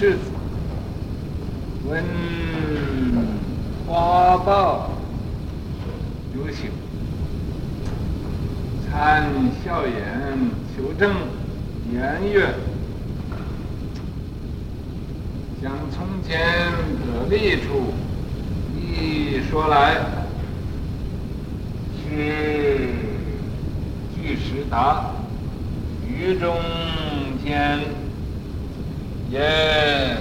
世子，闻花报有请，参孝言求证言曰：将从前得利处一说来，是据实达，于中间。耶，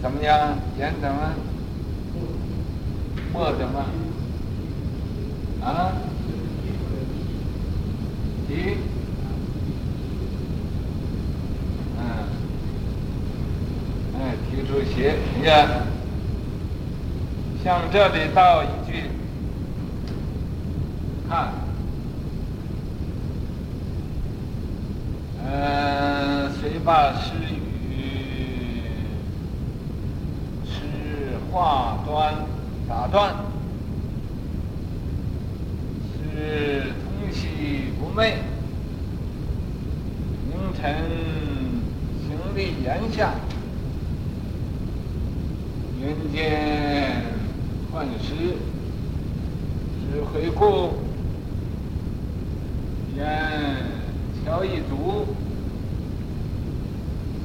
怎么样？言怎么？墨怎么？啊？提？嗯，哎，提出写，你看。向这里道一句，看，嗯，虽把诗语是话端打断，是通悉不昧，凌晨行立言下，云间。换诗是回顾，言敲一犊，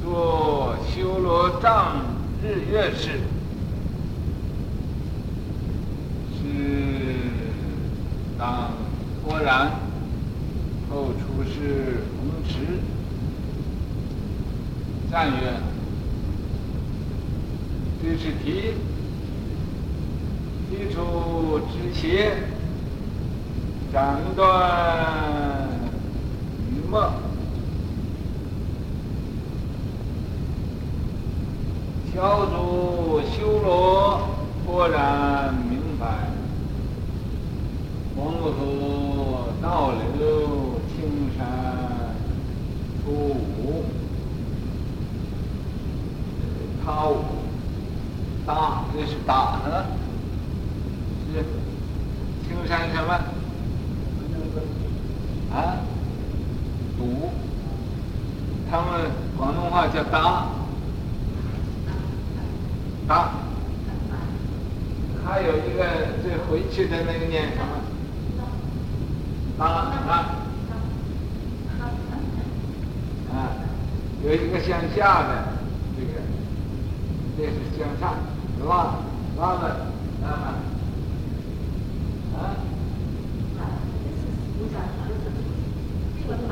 作修罗帐日月事，是当脱然，后出仕龙池，赞曰：这是题。提出之邪，斩断语末，敲犊修罗，豁然明白，黄河倒流，青山出五，他五。大，这是大啊。青山什么？啊？堵？他们广东话叫搭。搭。还有一个这回去的那个念什么？搭啊。啊，有一个向下的，这个，这是向上，是吧？拉了，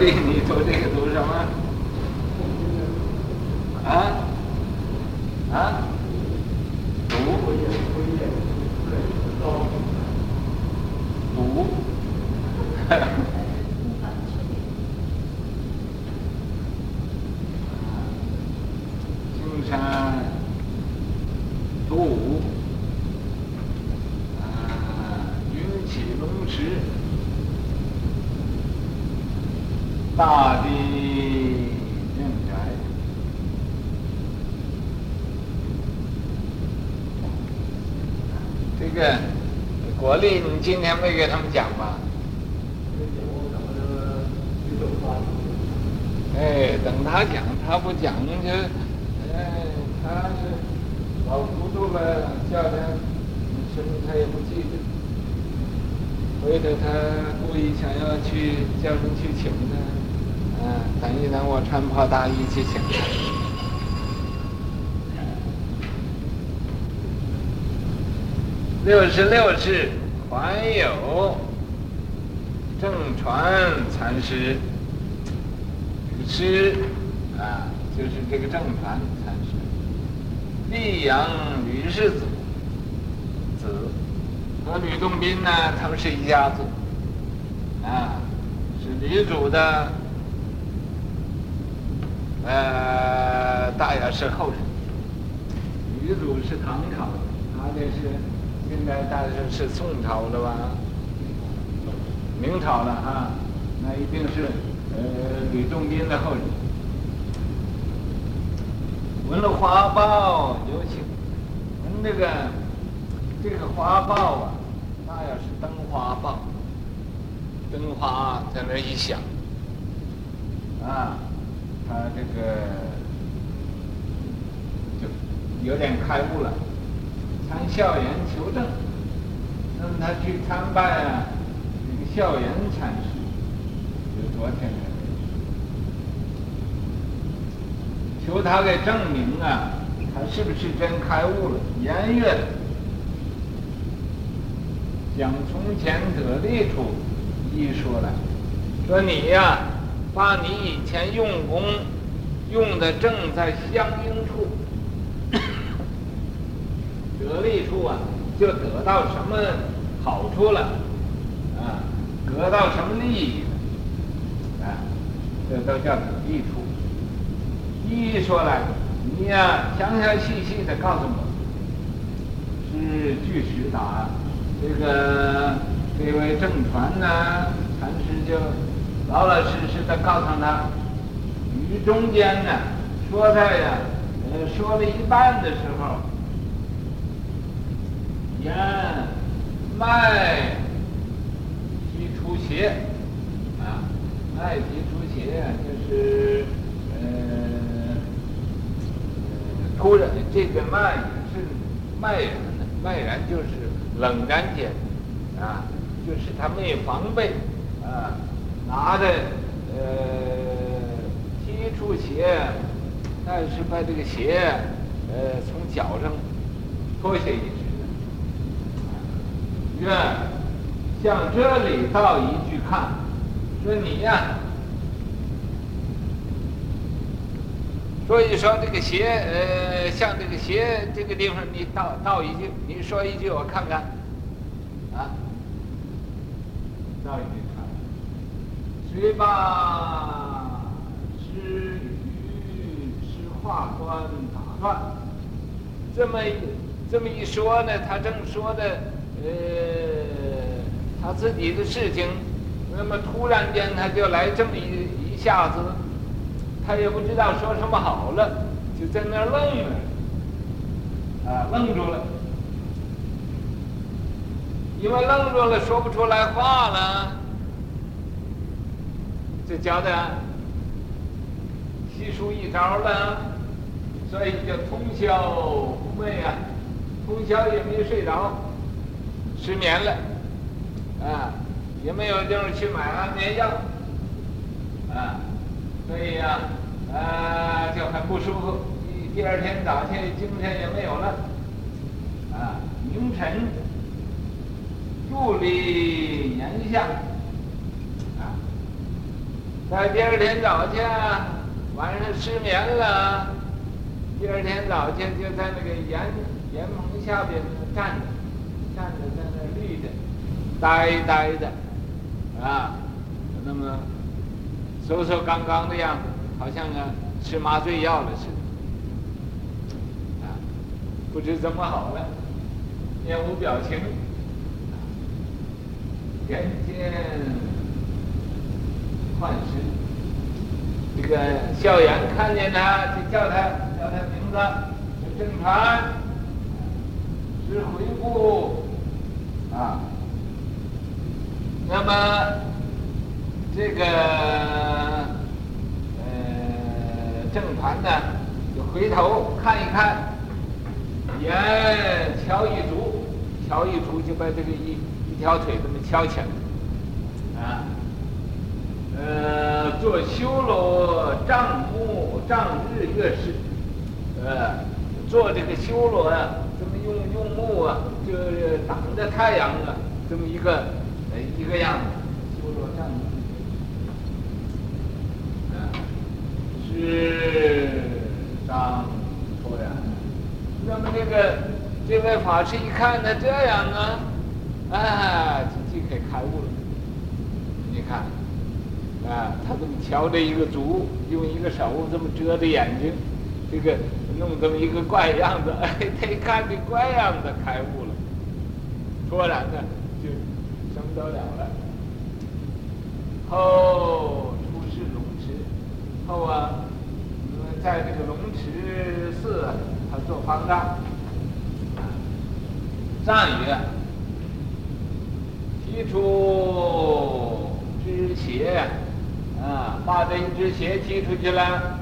你读这个读什么？啊？啊？读？读？哈哈。青山读。大地正宅，这个国立，你今天没给他们讲吧？哎，等他讲，他不讲就，哎，他是老糊涂了，叫他什么他也不记得。回头他故意想要去叫人去请他，啊，等一等我穿破大衣去请他。六十六世还有正传禅师，师啊，就是这个正传禅师，溧阳吕氏子。和吕洞宾呢，他们是一家子，啊，是吕祖的，呃，大约是后人。吕祖是唐朝的，他这是现在大约是宋朝了吧？明朝了啊，那一定是呃吕洞宾的后人。闻了花报有请，闻这个这个花报啊。那要是灯花报，灯花在那一响，啊，他这个就有点开悟了，参校严求证，那么他去参拜啊，这个校严禅师，就昨天的，求他给证明啊，他是不是真开悟了？颜悦。讲从前得力处一说来，说你呀，把你以前用功用的正在相应处，得利处啊，就得到什么好处了，啊，得到什么利益了，啊，这都叫得利处。一说来，你呀，详详细细的告诉我，是据实答。这个这位正传呢，禅师就老老实实的告诉他，于中间呢，说他呀，呃，说了一半的时候，言脉急出鞋，啊，脉急出鞋就是呃，突然这个脉是脉然的，脉然就是。冷然间，啊，就是他没防备，啊，拿着呃踢出鞋，但是把这个鞋呃从脚上脱下一。愿向这里倒一句看，说你呀，所以说这个鞋呃，像这个鞋这个地方，你倒倒一句，你说一句我看看。啊。倒一句看，虽罢施与施化端打断，这么这么一说呢，他正说的呃他自己的事情，那么突然间他就来这么一一下子，他也不知道说什么好了，就在那儿愣了，啊，愣住了。因为愣住了，说不出来话了，就觉得悉数一招了，所以就通宵不寐啊，通宵也没睡着，失眠了，啊，也没有地方去买安眠药，啊，所以呀，啊，就很不舒服。第第二天早晨精神也没有了，啊，凌晨。助理言下啊，在第二天早晨晚上失眠了，第二天早晨就在那个岩岩棚下边站着，站着，呆呆的啊，那么瘦瘦刚刚的样子，好像啊吃麻醉药了似的，啊，不知怎么好了，面无表情。人间幻师，这个孝严看见他，就叫他叫他名字，就证传，是回顾啊。那么这个呃正团呢，就回头看一看，眼瞧一足，瞧一足就把这个一一。条腿这么翘起来，啊，呃，做修罗障目障日月事，呃，做这个修罗啊，这么用用目啊，就挡着太阳啊，这么一个呃一个样子，修罗障目，啊，是当突然，那么这个这位法师一看他这样啊。啊，就就可以开悟了。你看，啊，他这么敲着一个竹，用一个手这么遮着眼睛，这个弄这么一个怪样子，哎，他一看这怪样子开悟了，突然呢就得了了。后出世龙池，后啊，在这个龙池寺，他做方丈，藏语。提出之邪，啊，把这一支邪提出去了，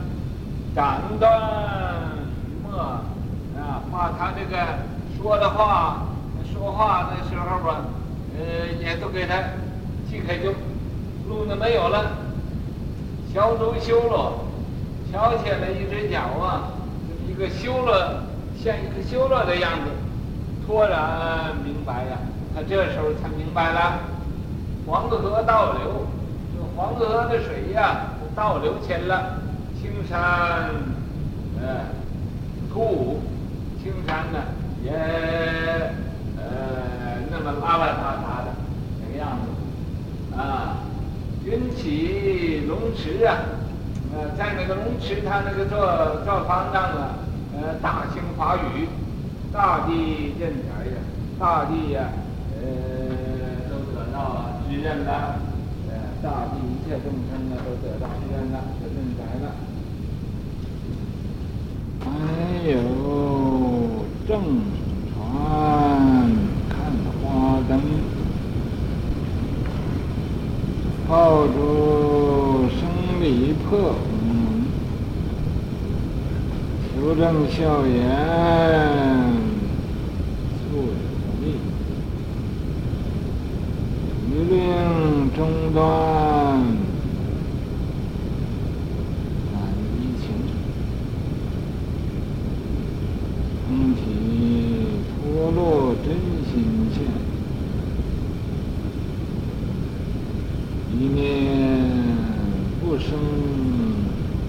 斩断语末，啊，把他这个说的话，说话的时候吧，呃，也都给他击开就，路呢没有了。桥都修了，桥起来一只脚啊，一个修了，像一个修了的样子，突然明白呀。他这时候才明白了，黄河倒流，这黄河的水呀，倒流前了，青山，呃，土，青山呢也，么拉拉杂杂的那个样子，啊，云起龙池啊，呃，在那个龙池，他那个做做方丈啊，呃，大兴法雨，大地认才呀，大地呀。呃，都得到知认了，呃，大地一切众生呢，都得到知认了，就认才了。还有正传灯，炮竹声里破门，求证笑颜。令中断，难移情，空体脱落真心见，一念不生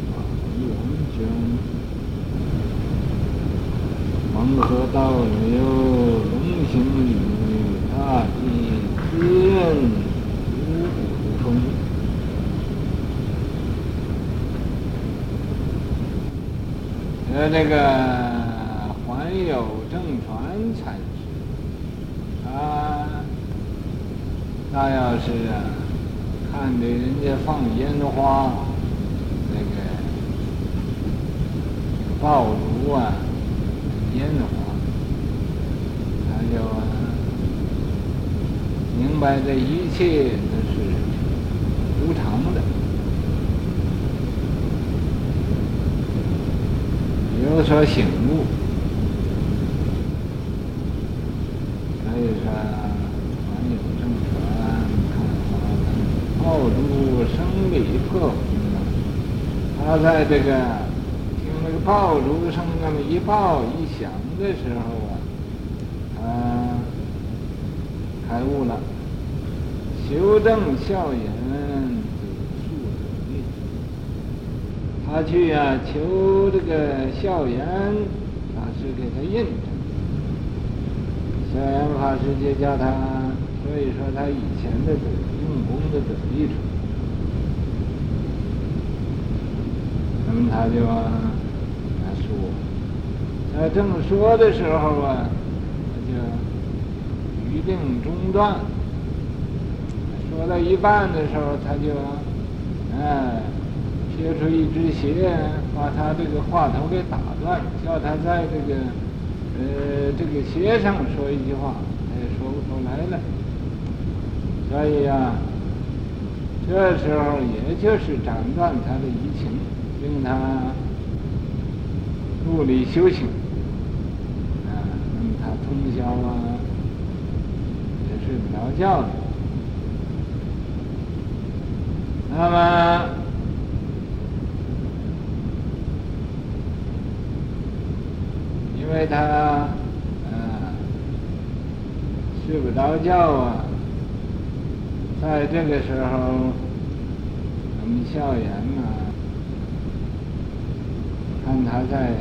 法源泉，黄河倒流龙行雨，大地。滋润五谷丰，呃，那个还有正传禅师，啊，那要是，看着人家放烟花，那个爆竹啊，烟花，他就啊。明白这一切都是无常的，有所醒悟。所以说，还有正传，看花灯，炮竹声里破。他在这个听那个炮竹声那么一爆一响的时候啊，他。开悟了，修正笑颜。他去呀、啊，求这个笑颜法师给他印证。笑颜法师就叫他，所以说他以前的用功的得力处。那么他就他说，他正说的时候啊。他就一定中断，说到一半的时候，他就，哎，撇出一只鞋，把他这个话头给打断，叫他在这个，呃，这个鞋上说一句话，他也说不出来了。所以呀，这时候也就是斩断他的疑情，令他入理修行，啊，那么他通宵啊。睡不着觉了。那么，因为他嗯睡不着觉啊，在这个时候，我们校园呢，看他在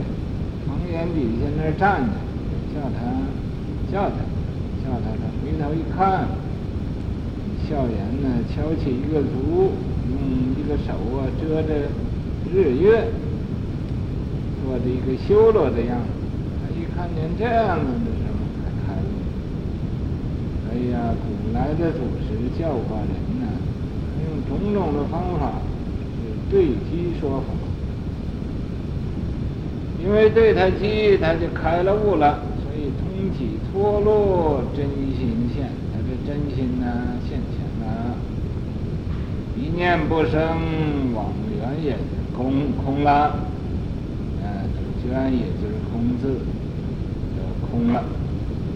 房檐底下那儿站着，叫他叫他叫他，他回头一看，校园呢翘起一个足。用一个手啊遮着日月，做着一个修罗的样子。他一看见这样子的，哎呀，古来的祖师教化人呢、用种种的方法对机说法。因为对他机，他就开了悟了，所以通体脱落，真心现。他的真心呢、现前了。一念不生，往缘也空空了，呃，主缘也就是空字，就空了，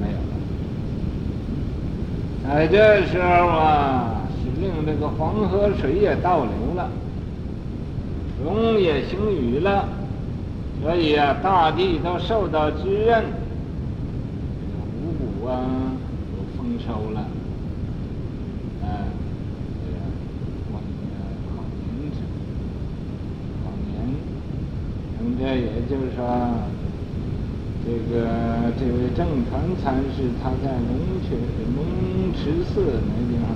没有在这时候啊，是令这个黄河水也倒流了，龙也行雨了，所以啊，大地都受到滋润，五谷啊都丰收了。这也就是说，这个这位正传禅师他在龙泉龙池寺那地方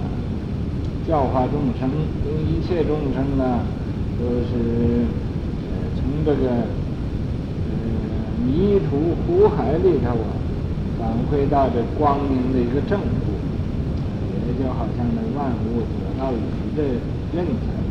教化众生，因为一切众生呢都是从这个呃迷途苦海里头啊返回到这光明的一个正途，也就好像那万物得到雨的认同。